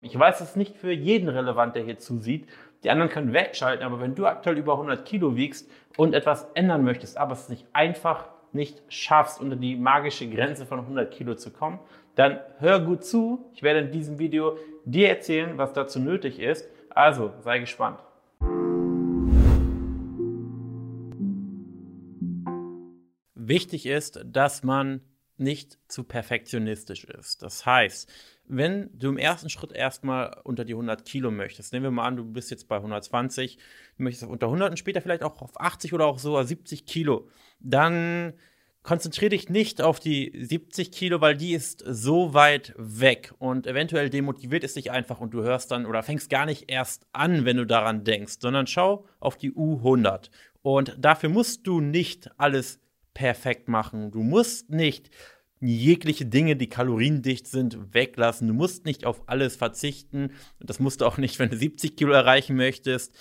Ich weiß, es ist nicht für jeden relevant, der hier zusieht. Die anderen können wegschalten, aber wenn du aktuell über 100 Kilo wiegst und etwas ändern möchtest, aber es nicht einfach nicht schaffst, unter die magische Grenze von 100 Kilo zu kommen, dann hör gut zu. Ich werde in diesem Video dir erzählen, was dazu nötig ist. Also sei gespannt. Wichtig ist, dass man nicht zu perfektionistisch ist. Das heißt, wenn du im ersten Schritt erstmal unter die 100 Kilo möchtest, nehmen wir mal an, du bist jetzt bei 120, du möchtest unter 100 und später vielleicht auch auf 80 oder auch sogar 70 Kilo, dann konzentriere dich nicht auf die 70 Kilo, weil die ist so weit weg und eventuell demotiviert es dich einfach und du hörst dann oder fängst gar nicht erst an, wenn du daran denkst, sondern schau auf die U100 und dafür musst du nicht alles perfekt machen. Du musst nicht jegliche Dinge, die kaloriendicht sind, weglassen. Du musst nicht auf alles verzichten. Das musst du auch nicht, wenn du 70 Kilo erreichen möchtest.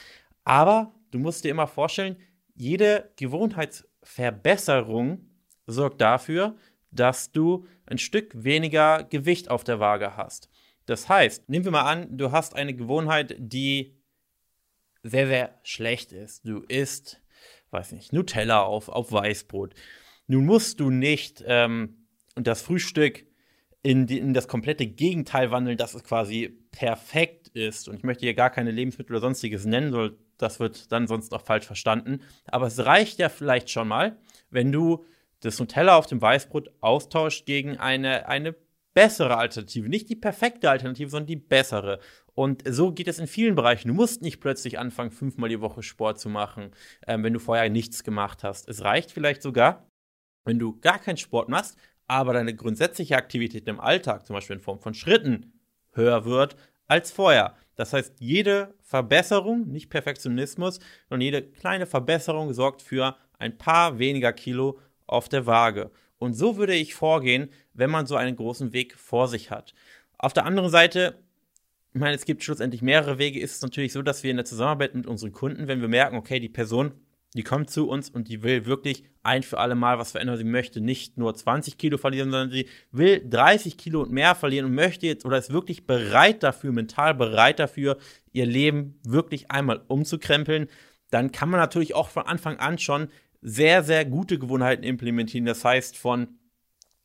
Aber du musst dir immer vorstellen, jede Gewohnheitsverbesserung sorgt dafür, dass du ein Stück weniger Gewicht auf der Waage hast. Das heißt, nehmen wir mal an, du hast eine Gewohnheit, die sehr, sehr schlecht ist. Du isst weiß nicht, Nutella auf, auf Weißbrot. Nun musst du nicht ähm, das Frühstück in, die, in das komplette Gegenteil wandeln, dass es quasi perfekt ist. Und ich möchte hier gar keine Lebensmittel oder sonstiges nennen, soll, das wird dann sonst auch falsch verstanden. Aber es reicht ja vielleicht schon mal, wenn du das Nutella auf dem Weißbrot austauscht gegen eine, eine bessere Alternative. Nicht die perfekte Alternative, sondern die bessere. Und so geht es in vielen Bereichen. Du musst nicht plötzlich anfangen, fünfmal die Woche Sport zu machen, ähm, wenn du vorher nichts gemacht hast. Es reicht vielleicht sogar, wenn du gar keinen Sport machst, aber deine grundsätzliche Aktivität im Alltag, zum Beispiel in Form von Schritten, höher wird als vorher. Das heißt, jede Verbesserung, nicht Perfektionismus, sondern jede kleine Verbesserung sorgt für ein paar weniger Kilo auf der Waage. Und so würde ich vorgehen, wenn man so einen großen Weg vor sich hat. Auf der anderen Seite ich meine, es gibt schlussendlich mehrere Wege, ist es natürlich so, dass wir in der Zusammenarbeit mit unseren Kunden, wenn wir merken, okay, die Person, die kommt zu uns und die will wirklich ein für alle Mal was verändern. Sie möchte nicht nur 20 Kilo verlieren, sondern sie will 30 Kilo und mehr verlieren und möchte jetzt oder ist wirklich bereit dafür, mental bereit dafür, ihr Leben wirklich einmal umzukrempeln. Dann kann man natürlich auch von Anfang an schon sehr, sehr gute Gewohnheiten implementieren. Das heißt, von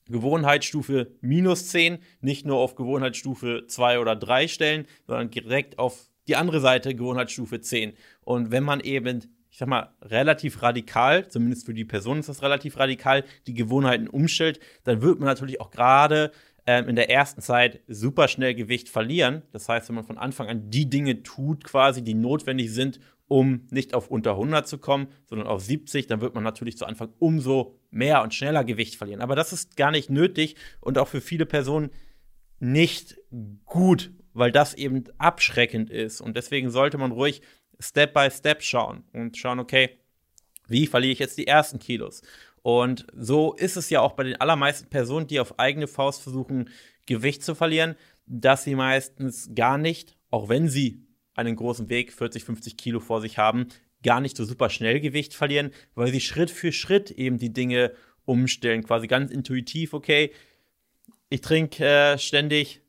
Gewohnheitsstufe minus 10 nicht nur auf Gewohnheitsstufe 2 oder 3 stellen, sondern direkt auf die andere Seite Gewohnheitsstufe 10. Und wenn man eben, ich sag mal, relativ radikal, zumindest für die Person ist das relativ radikal, die Gewohnheiten umstellt, dann wird man natürlich auch gerade ähm, in der ersten Zeit super schnell Gewicht verlieren. Das heißt, wenn man von Anfang an die Dinge tut, quasi, die notwendig sind, um nicht auf unter 100 zu kommen, sondern auf 70, dann wird man natürlich zu Anfang umso mehr und schneller Gewicht verlieren. Aber das ist gar nicht nötig und auch für viele Personen nicht gut, weil das eben abschreckend ist. Und deswegen sollte man ruhig Step by Step schauen und schauen, okay, wie verliere ich jetzt die ersten Kilos? Und so ist es ja auch bei den allermeisten Personen, die auf eigene Faust versuchen, Gewicht zu verlieren, dass sie meistens gar nicht, auch wenn sie einen großen Weg, 40, 50 Kilo vor sich haben, gar nicht so super schnell Gewicht verlieren, weil sie Schritt für Schritt eben die Dinge umstellen, quasi ganz intuitiv, okay, ich trinke äh, ständig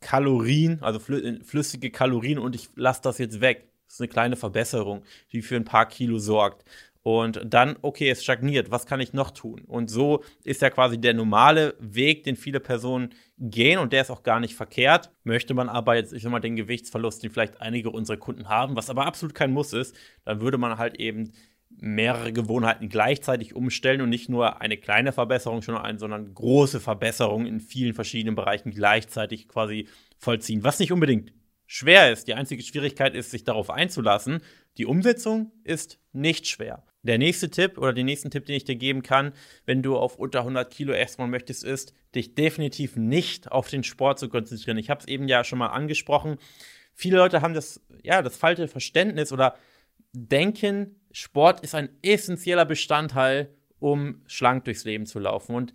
Kalorien, also flü flüssige Kalorien und ich lasse das jetzt weg. Das ist eine kleine Verbesserung, die für ein paar Kilo sorgt. Und dann, okay, es stagniert, was kann ich noch tun? Und so ist ja quasi der normale Weg, den viele Personen gehen und der ist auch gar nicht verkehrt. Möchte man aber jetzt, ich sag mal, den Gewichtsverlust, den vielleicht einige unserer Kunden haben, was aber absolut kein Muss ist, dann würde man halt eben mehrere Gewohnheiten gleichzeitig umstellen und nicht nur eine kleine Verbesserung schon ein, sondern große Verbesserungen in vielen verschiedenen Bereichen gleichzeitig quasi vollziehen. Was nicht unbedingt schwer ist. Die einzige Schwierigkeit ist, sich darauf einzulassen. Die Umsetzung ist nicht schwer. Der nächste Tipp oder den nächsten Tipp, den ich dir geben kann, wenn du auf unter 100 Kilo erstmal möchtest, ist, dich definitiv nicht auf den Sport zu konzentrieren. Ich habe es eben ja schon mal angesprochen. Viele Leute haben das, ja, das falsche Verständnis oder denken, Sport ist ein essentieller Bestandteil, um schlank durchs Leben zu laufen. Und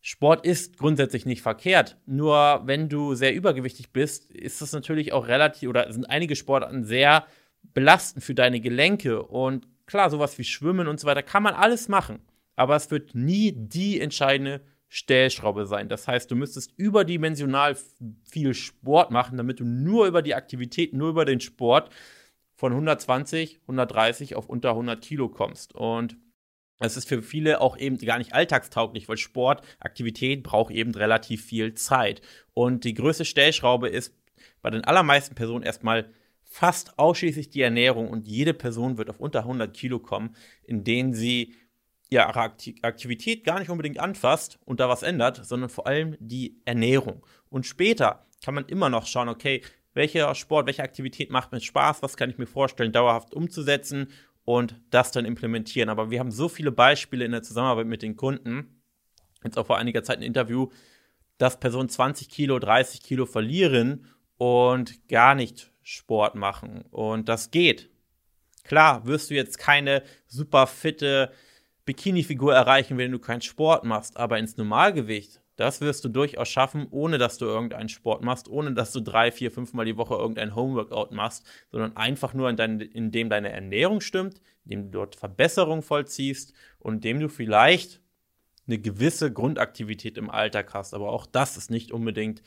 Sport ist grundsätzlich nicht verkehrt. Nur wenn du sehr übergewichtig bist, ist das natürlich auch relativ oder sind einige Sportarten sehr belastend für deine Gelenke und Klar, sowas wie Schwimmen und so weiter kann man alles machen, aber es wird nie die entscheidende Stellschraube sein. Das heißt, du müsstest überdimensional viel Sport machen, damit du nur über die Aktivität, nur über den Sport von 120, 130 auf unter 100 Kilo kommst. Und es ist für viele auch eben gar nicht alltagstauglich, weil Sport, Aktivität braucht eben relativ viel Zeit. Und die größte Stellschraube ist bei den allermeisten Personen erstmal fast ausschließlich die Ernährung und jede Person wird auf unter 100 Kilo kommen, in denen sie ihre Aktivität gar nicht unbedingt anfasst und da was ändert, sondern vor allem die Ernährung. Und später kann man immer noch schauen, okay, welcher Sport, welche Aktivität macht mir Spaß, was kann ich mir vorstellen, dauerhaft umzusetzen und das dann implementieren. Aber wir haben so viele Beispiele in der Zusammenarbeit mit den Kunden, jetzt auch vor einiger Zeit ein Interview, dass Personen 20 Kilo, 30 Kilo verlieren und gar nicht Sport machen. Und das geht. Klar, wirst du jetzt keine super fitte Bikini-Figur erreichen, wenn du keinen Sport machst, aber ins Normalgewicht, das wirst du durchaus schaffen, ohne dass du irgendeinen Sport machst, ohne dass du drei, vier, fünfmal die Woche irgendein Homeworkout machst, sondern einfach nur, in dein, indem deine Ernährung stimmt, indem du dort Verbesserungen vollziehst und indem du vielleicht eine gewisse Grundaktivität im Alltag hast. Aber auch das ist nicht unbedingt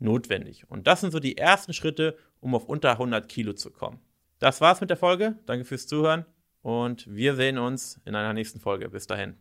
notwendig. Und das sind so die ersten Schritte, um auf unter 100 Kilo zu kommen. Das war's mit der Folge. Danke fürs Zuhören und wir sehen uns in einer nächsten Folge. Bis dahin.